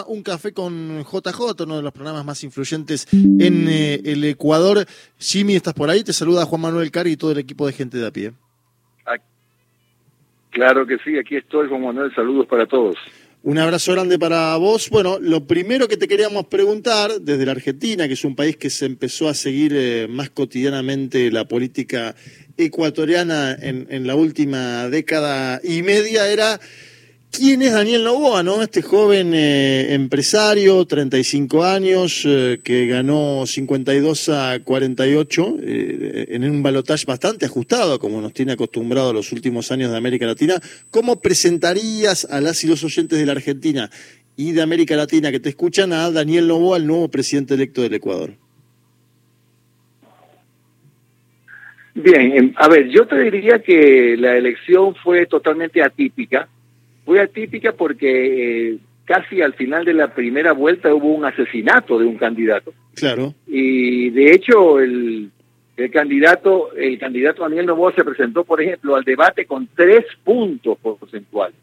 Un café con JJ, uno de los programas más influyentes en eh, el Ecuador. Jimmy, ¿estás por ahí? Te saluda Juan Manuel Cari y todo el equipo de gente de a pie. Ah, claro que sí, aquí estoy, Juan Manuel. Saludos para todos. Un abrazo grande para vos. Bueno, lo primero que te queríamos preguntar, desde la Argentina, que es un país que se empezó a seguir eh, más cotidianamente la política ecuatoriana en, en la última década y media, era ¿Quién es Daniel Novoa, no? Este joven eh, empresario, 35 años, eh, que ganó 52 a 48 eh, en un balotaje bastante ajustado, como nos tiene acostumbrado los últimos años de América Latina. ¿Cómo presentarías a las y los oyentes de la Argentina y de América Latina que te escuchan a Daniel Novoa, el nuevo presidente electo del Ecuador? Bien, em, a ver, yo te diría que la elección fue totalmente atípica fue atípica porque eh, casi al final de la primera vuelta hubo un asesinato de un candidato. Claro. Y de hecho el, el candidato, el candidato Daniel Novoa se presentó, por ejemplo, al debate con tres puntos porcentuales.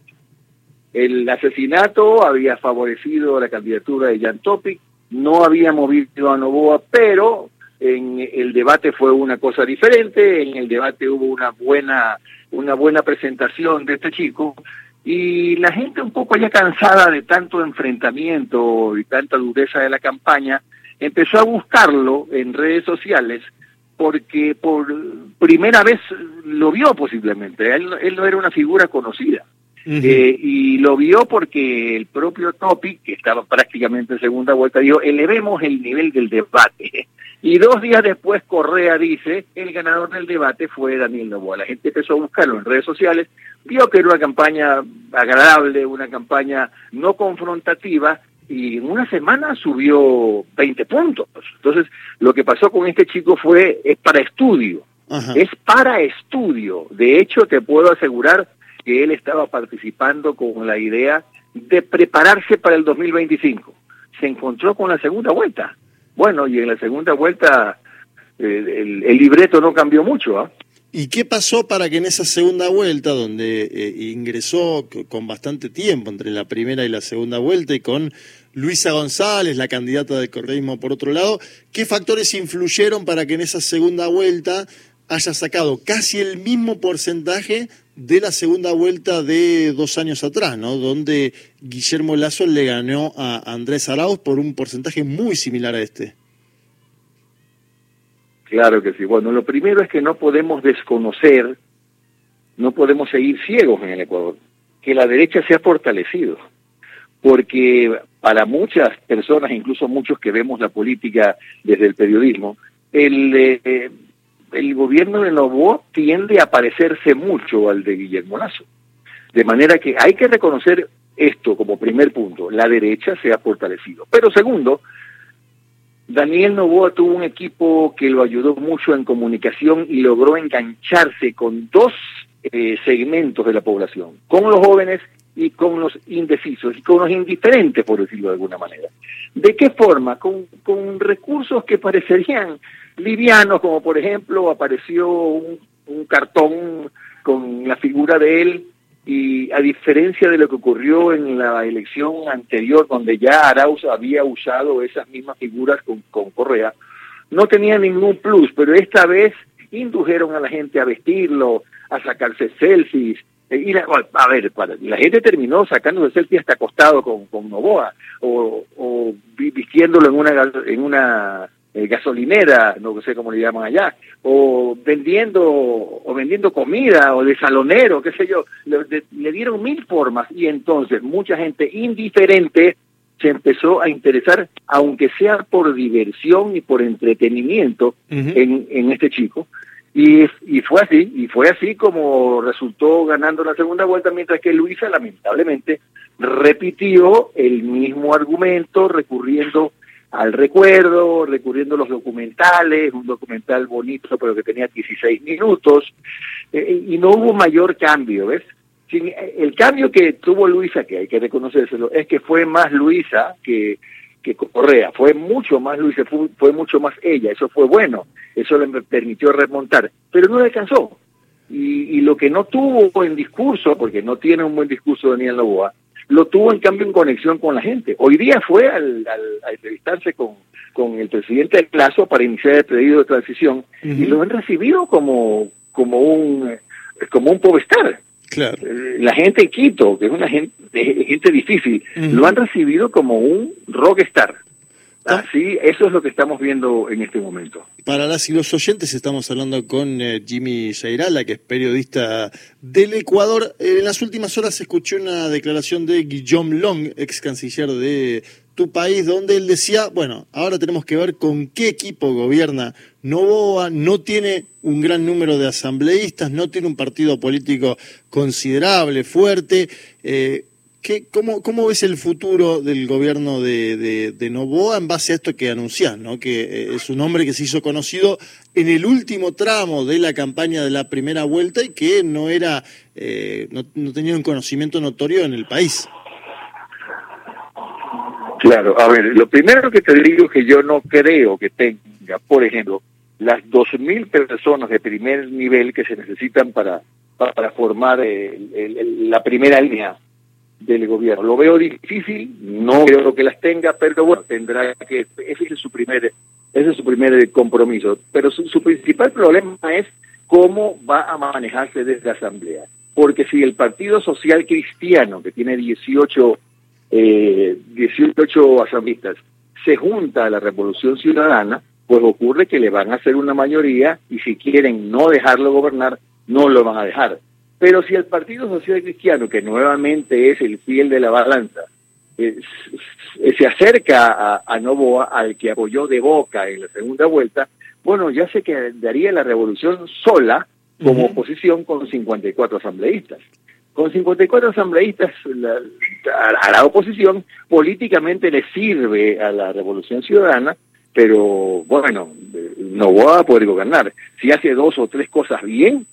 El asesinato había favorecido la candidatura de Jan Topic, no había movido a Novoa, pero en el debate fue una cosa diferente, en el debate hubo una buena, una buena presentación de este chico, y la gente un poco ya cansada de tanto enfrentamiento y tanta dureza de la campaña, empezó a buscarlo en redes sociales porque por primera vez lo vio posiblemente. Él, él no era una figura conocida. eh, y lo vio porque el propio Topic, que estaba prácticamente en segunda vuelta, dijo, elevemos el nivel del debate. Y dos días después Correa dice, el ganador del debate fue Daniel Novoa. La gente empezó a buscarlo en redes sociales, vio que era una campaña agradable, una campaña no confrontativa, y en una semana subió 20 puntos. Entonces, lo que pasó con este chico fue, es para estudio, Ajá. es para estudio. De hecho, te puedo asegurar que él estaba participando con la idea de prepararse para el 2025. Se encontró con la segunda vuelta. Bueno, y en la segunda vuelta el, el, libreto no cambió mucho. ¿ah? ¿Y qué pasó para que en esa segunda vuelta, donde eh, ingresó con bastante tiempo entre la primera y la segunda vuelta y con Luisa González, la candidata del correísmo por otro lado, qué factores influyeron para que en esa segunda vuelta haya sacado casi el mismo porcentaje de la segunda vuelta de dos años atrás, ¿no? Donde Guillermo Lazo le ganó a Andrés Arauz por un porcentaje muy similar a este. Claro que sí. Bueno, lo primero es que no podemos desconocer, no podemos seguir ciegos en el Ecuador, que la derecha se ha fortalecido, porque para muchas personas, incluso muchos que vemos la política desde el periodismo, el, eh, el gobierno de Novoa tiende a parecerse mucho al de Guillermo Lazo. De manera que hay que reconocer esto como primer punto, la derecha se ha fortalecido. Pero segundo, Daniel Novoa tuvo un equipo que lo ayudó mucho en comunicación y logró engancharse con dos eh, segmentos de la población, con los jóvenes y con los indecisos y con los indiferentes, por decirlo de alguna manera. ¿De qué forma? Con, con recursos que parecerían livianos, como por ejemplo apareció un, cartón con la figura de él y a diferencia de lo que ocurrió en la elección anterior, donde ya Arauz había usado esas mismas figuras con, con, Correa, no tenía ningún plus, pero esta vez indujeron a la gente a vestirlo, a sacarse selfies. Y la, a ver, la gente terminó sacándose selfies hasta acostado con, con Novoa, o, o vistiéndolo en una, en una eh, gasolinera, no sé cómo le llaman allá, o vendiendo o vendiendo comida o de salonero, qué sé yo, le, de, le, dieron mil formas y entonces mucha gente indiferente se empezó a interesar, aunque sea por diversión y por entretenimiento, uh -huh. en, en este chico. Y, y fue así, y fue así como resultó ganando la segunda vuelta, mientras que Luisa lamentablemente repitió el mismo argumento, recurriendo al recuerdo, recurriendo a los documentales, un documental bonito pero que tenía 16 minutos, eh, y no hubo mayor cambio, ¿ves? Sin, el cambio que tuvo Luisa, que hay que reconocérselo, es que fue más Luisa que, que Correa, fue mucho más Luisa, fue, mucho más ella, eso fue bueno, eso le permitió remontar, pero no le alcanzó. Y, y, lo que no tuvo en discurso, porque no tiene un buen discurso Daniel Novoa, lo tuvo en cambio en conexión con la gente. Hoy día fue al, a entrevistarse con, con el presidente del plazo para iniciar el pedido de transición y lo han recibido como, como un como un pobestar. Claro. Eh, la gente en Quito, que es una gente, gente difícil, lo han recibido como un rockstar. Así, eso es lo que estamos viendo en este momento. Para las y los oyentes, estamos hablando con eh, Jimmy Jairala, que es periodista del Ecuador. Eh, en las últimas horas se escuchó una declaración de Guillaume Long, ex canciller de tu país, donde él decía, bueno, ahora tenemos que ver con qué equipo gobierna Novoa, no tiene un gran número de asambleístas, no tiene un partido político considerable, fuerte. Eh, ¿Qué, cómo, ¿Cómo ves el futuro del gobierno de, de, Novoa en base a esto que anunciás, ¿no? que eh, es un hombre que se hizo conocido en el último tramo de la campaña de la primera vuelta y que no era eh, no, no, tenía un conocimiento notorio en el país? Claro, a ver, lo primero que te digo es que yo no creo que tenga, por ejemplo, las 2.000 personas de primer nivel que se necesitan para, para formar la primera línea del gobierno. Lo veo difícil, no creo que las tenga, pero bueno, tendrá que, ese es su primer, ese es su primer compromiso. Pero su, principal problema es cómo va a manejarse desde la Asamblea. Porque si el Partido Social Cristiano, que tiene 18, eh, 18 asambleístas, se junta a la Revolución Ciudadana, pues ocurre que le van a hacer una mayoría y si quieren no dejarlo gobernar, no lo van a dejar. Pero si el Partido Social Cristiano, que nuevamente es el fiel de la balanza, se acerca a, a, Novoa, al que apoyó de boca en la segunda vuelta, bueno, ya se quedaría la revolución sola como oposición con 54 asambleístas. Con 54 asambleístas a, la oposición políticamente le sirve a la revolución ciudadana, pero bueno, no va a poder gobernar. Si hace dos o tres cosas bien,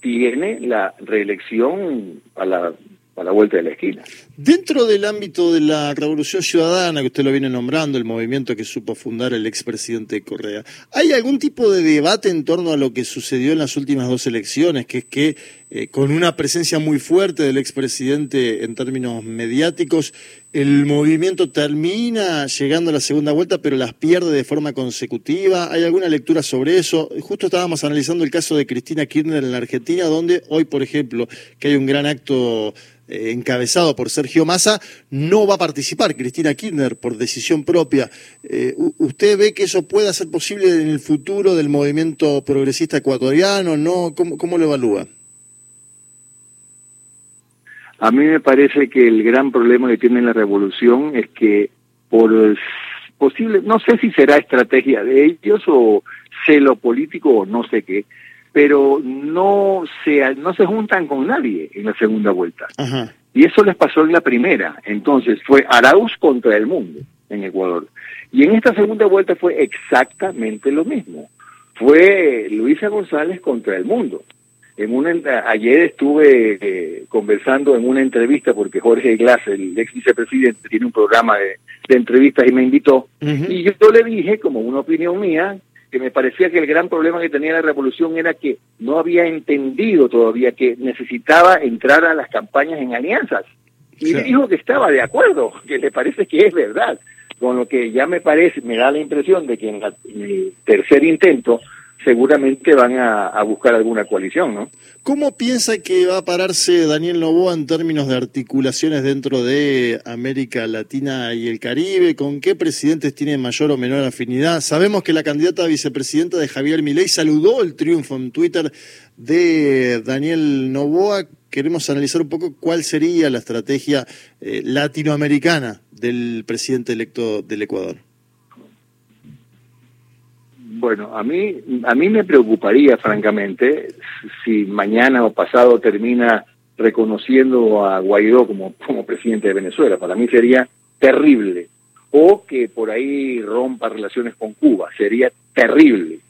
tiene la reelección a la, a la vuelta de la esquina. Dentro del ámbito de la Revolución Ciudadana, que usted lo viene nombrando, el movimiento que supo fundar el expresidente Correa, ¿hay algún tipo de debate en torno a lo que sucedió en las últimas dos elecciones, que es que eh, con una presencia muy fuerte del expresidente en términos mediáticos, el movimiento termina llegando a la segunda vuelta, pero las pierde de forma consecutiva? ¿Hay alguna lectura sobre eso? Justo estábamos analizando el caso de Cristina Kirchner en la Argentina, donde hoy, por ejemplo, que hay un gran acto eh, encabezado por Sergio Massa, no va a participar Cristina Kirchner por decisión propia. Eh, ¿Usted ve que eso pueda ser posible en el futuro del movimiento progresista ecuatoriano? ¿No? ¿Cómo, cómo lo evalúa? A mí me parece que el gran problema que tiene la revolución es que por posible, no sé si será estrategia de ellos o celo político o no sé qué, pero no se, no se juntan con nadie en la segunda vuelta. Y eso les pasó en la primera. Entonces fue Arauz contra el mundo en Ecuador. Y en esta segunda vuelta fue exactamente lo mismo. Fue Luisa González contra el mundo. En una, ayer estuve eh, conversando en una entrevista porque Jorge Glass, el ex vicepresidente, tiene un programa de, entrevistas y me invitó. Y yo le dije, como una opinión mía, que me parecía que el gran problema que tenía la revolución era que no había entendido todavía que necesitaba entrar a las campañas en alianzas. Y me dijo que estaba de acuerdo, que le parece que es verdad, con lo que ya me parece, me da la impresión de que en el tercer intento seguramente van a, buscar alguna coalición, ¿no? ¿Cómo piensa que va a pararse Daniel Novoa en términos de articulaciones dentro de América Latina y el Caribe? ¿Con qué presidentes tiene mayor o menor afinidad? Sabemos que la candidata a vicepresidenta de Javier Milei saludó el triunfo en Twitter de Daniel Novoa. Queremos analizar un poco cuál sería la estrategia eh, latinoamericana del presidente electo del Ecuador. Bueno, a mí, a mí me preocuparía, francamente, si mañana o pasado termina reconociendo a Guaidó como, como presidente de Venezuela. Para mí sería terrible. O que por ahí rompa relaciones con Cuba. Sería terrible.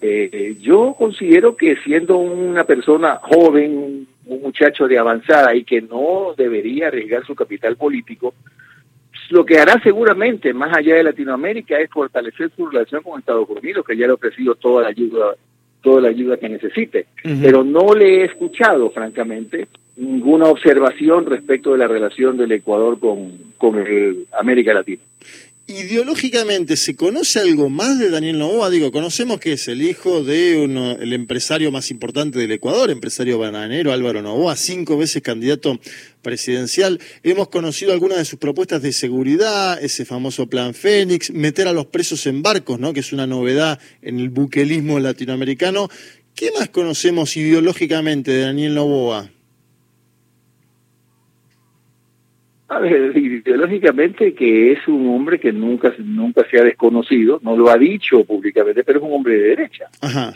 Eh, yo considero que siendo una persona joven, un muchacho de avanzada y que no debería arriesgar su capital político, lo que hará seguramente, más allá de Latinoamérica, es fortalecer su relación con Estados Unidos, que ya le ha ofrecido toda la ayuda, toda la ayuda que necesite. Pero no le he escuchado, francamente, ninguna observación respecto de la relación del Ecuador con, con América Latina. Ideológicamente, ¿se conoce algo más de Daniel Novoa? Digo, conocemos que es el hijo de uno, el empresario más importante del Ecuador, empresario bananero Álvaro Novoa, cinco veces candidato presidencial. Hemos conocido algunas de sus propuestas de seguridad, ese famoso plan Fénix, meter a los presos en barcos, ¿no? que es una novedad en el buquelismo latinoamericano. ¿Qué más conocemos ideológicamente de Daniel Novoa? Ideológicamente que es un hombre que nunca, nunca se ha desconocido, no lo ha dicho públicamente, pero es un hombre de derecha.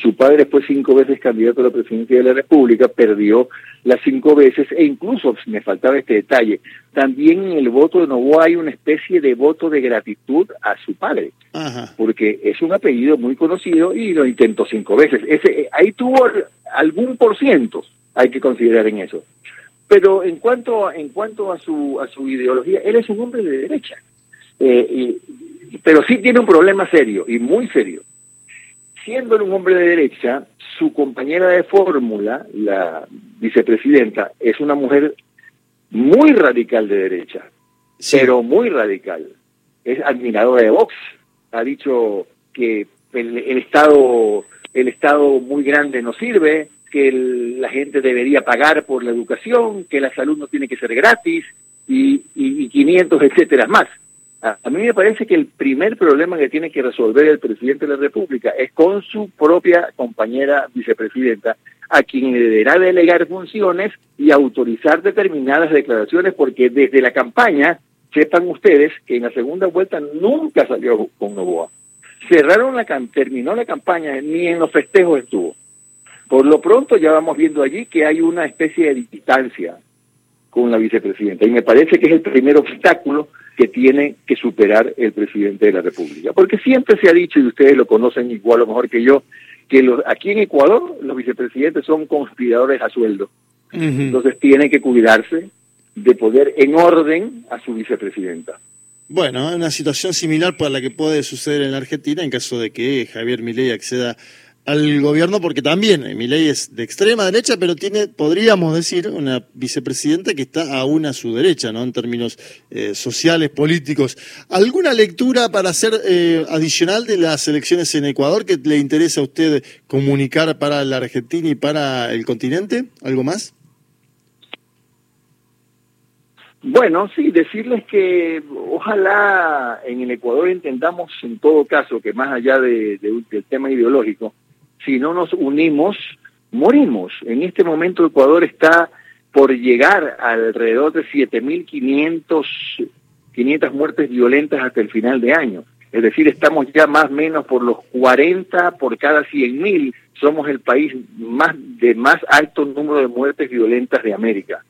Su padre fue cinco veces candidato a la presidencia de la República, perdió las cinco veces e incluso, me faltaba este detalle, también en el voto de Novoa hay una especie de voto de gratitud a su padre, porque es un apellido muy conocido y lo intentó cinco veces. Ese, ahí tuvo algún por ciento, hay que considerar en eso. Pero en cuanto, en cuanto a, su, a su ideología, él es un hombre de derecha. Eh, pero sí tiene un problema serio, y muy serio. Siendo un hombre de derecha, su compañera de fórmula, la vicepresidenta, es una mujer muy radical de derecha, pero muy radical. Es admiradora de Vox. Ha dicho que el, el Estado el Estado muy grande no sirve, que la gente debería pagar por la educación, que la salud no tiene que ser gratis y, y, 500, etcétera, más. A, mí me parece que el primer problema que tiene que resolver el presidente de la República es con su propia compañera vicepresidenta, a quien le deberá delegar funciones y autorizar determinadas declaraciones, porque desde la campaña, sepan ustedes que en la segunda vuelta nunca salió con Novoa. Cerraron la terminó la campaña, ni en los festejos estuvo. Por lo pronto ya vamos viendo allí que hay una especie de distancia con la vicepresidenta y me parece que es el primer obstáculo que tiene que superar el presidente de la República. Porque siempre se ha dicho, y ustedes lo conocen igual o mejor que yo, que los, aquí en Ecuador los vicepresidentes son conspiradores a sueldo. Entonces tiene que cuidarse de poder en orden a su vicepresidenta. Bueno, una situación similar para la que puede suceder en la Argentina en caso de que Javier Milei acceda al gobierno porque también eh, mi ley es de extrema derecha, pero tiene, podríamos decir, una vicepresidenta que está aún a su derecha, ¿no? En términos eh, sociales, políticos. ¿Alguna lectura para hacer eh, adicional de las elecciones en Ecuador que le interesa a usted comunicar para la Argentina y para el continente? ¿Algo más? Bueno, sí, decirles que ojalá en el Ecuador entendamos en todo caso que más allá de, del tema ideológico, si no nos unimos, morimos. En este momento Ecuador está por llegar alrededor de 7.500 500 muertes violentas hasta el final de año. Es decir, estamos ya más o menos por los 40 por cada 100.000. Somos el país más de más alto número de muertes violentas de América.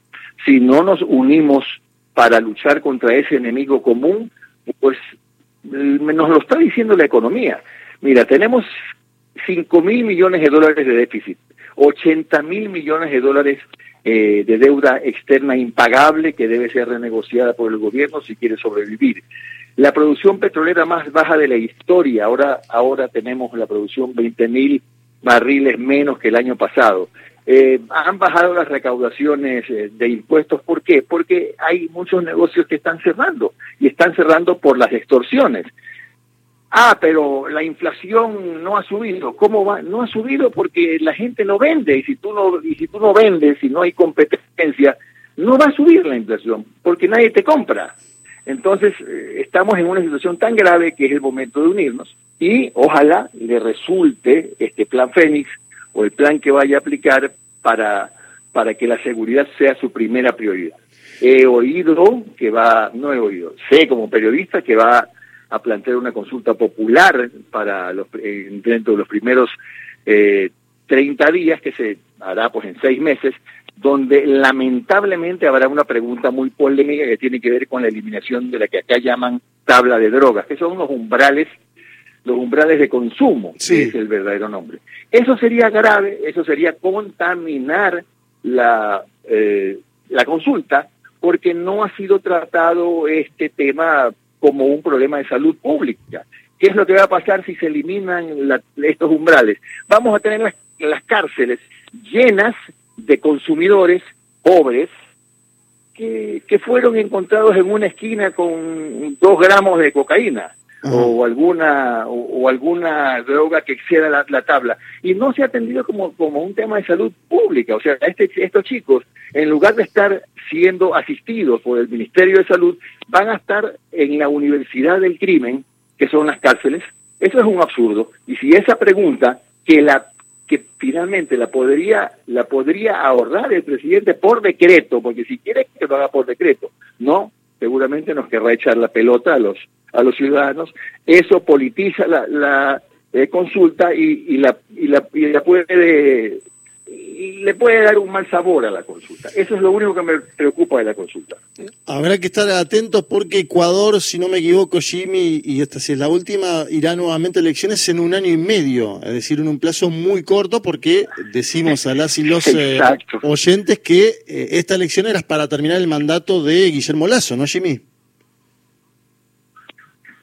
Si no nos unimos para luchar contra ese enemigo común, pues nos lo está diciendo la economía. Mira, tenemos 5 mil millones de dólares de déficit, 80 mil millones de dólares eh, de deuda externa impagable que debe ser renegociada por el gobierno si quiere sobrevivir. La producción petrolera más baja de la historia, ahora, ahora tenemos la producción 20 mil barriles menos que el año pasado. Eh, han bajado las recaudaciones eh, de impuestos. ¿Por qué? Porque hay muchos negocios que están cerrando y están cerrando por las extorsiones. Ah, pero la inflación no ha subido. ¿Cómo va? No ha subido porque la gente no vende y si tú no y si tú no vendes, si no hay competencia, no va a subir la inflación porque nadie te compra. Entonces, eh, estamos en una situación tan grave que es el momento de unirnos y ojalá le resulte este plan Fénix o el plan que vaya a aplicar para para que la seguridad sea su primera prioridad. He oído que va, no he oído, sé como periodista que va a plantear una consulta popular para los, dentro de los primeros eh, 30 días, que se hará pues en seis meses, donde lamentablemente habrá una pregunta muy polémica que tiene que ver con la eliminación de la que acá llaman tabla de drogas, que son los umbrales los umbrales de consumo, sí. es el verdadero nombre. Eso sería grave, eso sería contaminar la, eh, la consulta, porque no ha sido tratado este tema como un problema de salud pública. ¿Qué es lo que va a pasar si se eliminan estos umbrales? Vamos a tener las, cárceles llenas de consumidores pobres que, que fueron encontrados en una esquina con dos gramos de cocaína o alguna o, alguna droga que exceda la, la, tabla. Y no se ha atendido como, como un tema de salud pública. O sea este, estos chicos en lugar de estar siendo asistidos por el Ministerio de Salud van a estar en la universidad del crimen que son las cárceles. Eso es un absurdo. Y si esa pregunta que la que finalmente la podría la podría ahorrar el presidente por decreto porque si quiere que lo haga por decreto no seguramente nos querrá echar la pelota a los a los ciudadanos, eso politiza la, la eh, consulta y, y, la, y, la, y la puede y le puede dar un mal sabor a la consulta. Eso es lo único que me preocupa de la consulta. Habrá que estar atentos porque Ecuador, si no me equivoco, Jimmy, y esta si es la última, irá nuevamente a elecciones en un año y medio, es decir, en un plazo muy corto porque decimos a las y los eh, oyentes que eh, esta elección era para terminar el mandato de Guillermo Lazo, ¿no, Jimmy?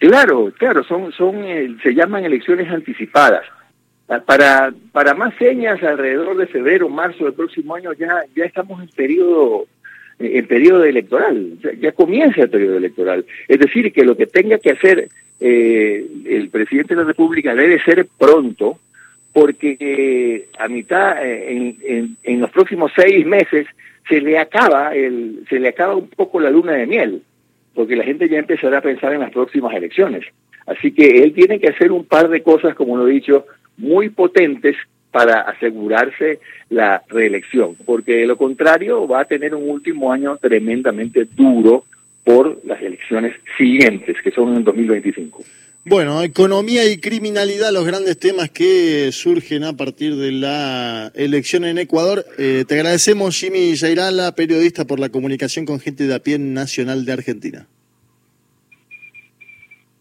Claro, claro, son, son, eh, se llaman elecciones anticipadas. Ah, para, para más señas, alrededor de febrero, marzo del próximo año, ya, ya estamos en periodo, eh, en periodo electoral, ya, comienza el periodo electoral. Es decir, que lo que tenga que hacer eh, el presidente de la República debe ser pronto, porque a mitad, en, en, en los próximos seis meses, se le acaba el, se le acaba un poco la luna de miel porque la gente ya empezará a pensar en las próximas elecciones. Así que él tiene que hacer un par de cosas, como lo he dicho, muy potentes para asegurarse la reelección, porque de lo contrario va a tener un último año tremendamente duro por las elecciones siguientes, que son en 2025. Bueno, economía y criminalidad, los grandes temas que surgen a partir de la elección en Ecuador. Eh, te agradecemos, Jimmy Yairala, periodista, por la comunicación con gente de a pie nacional de Argentina.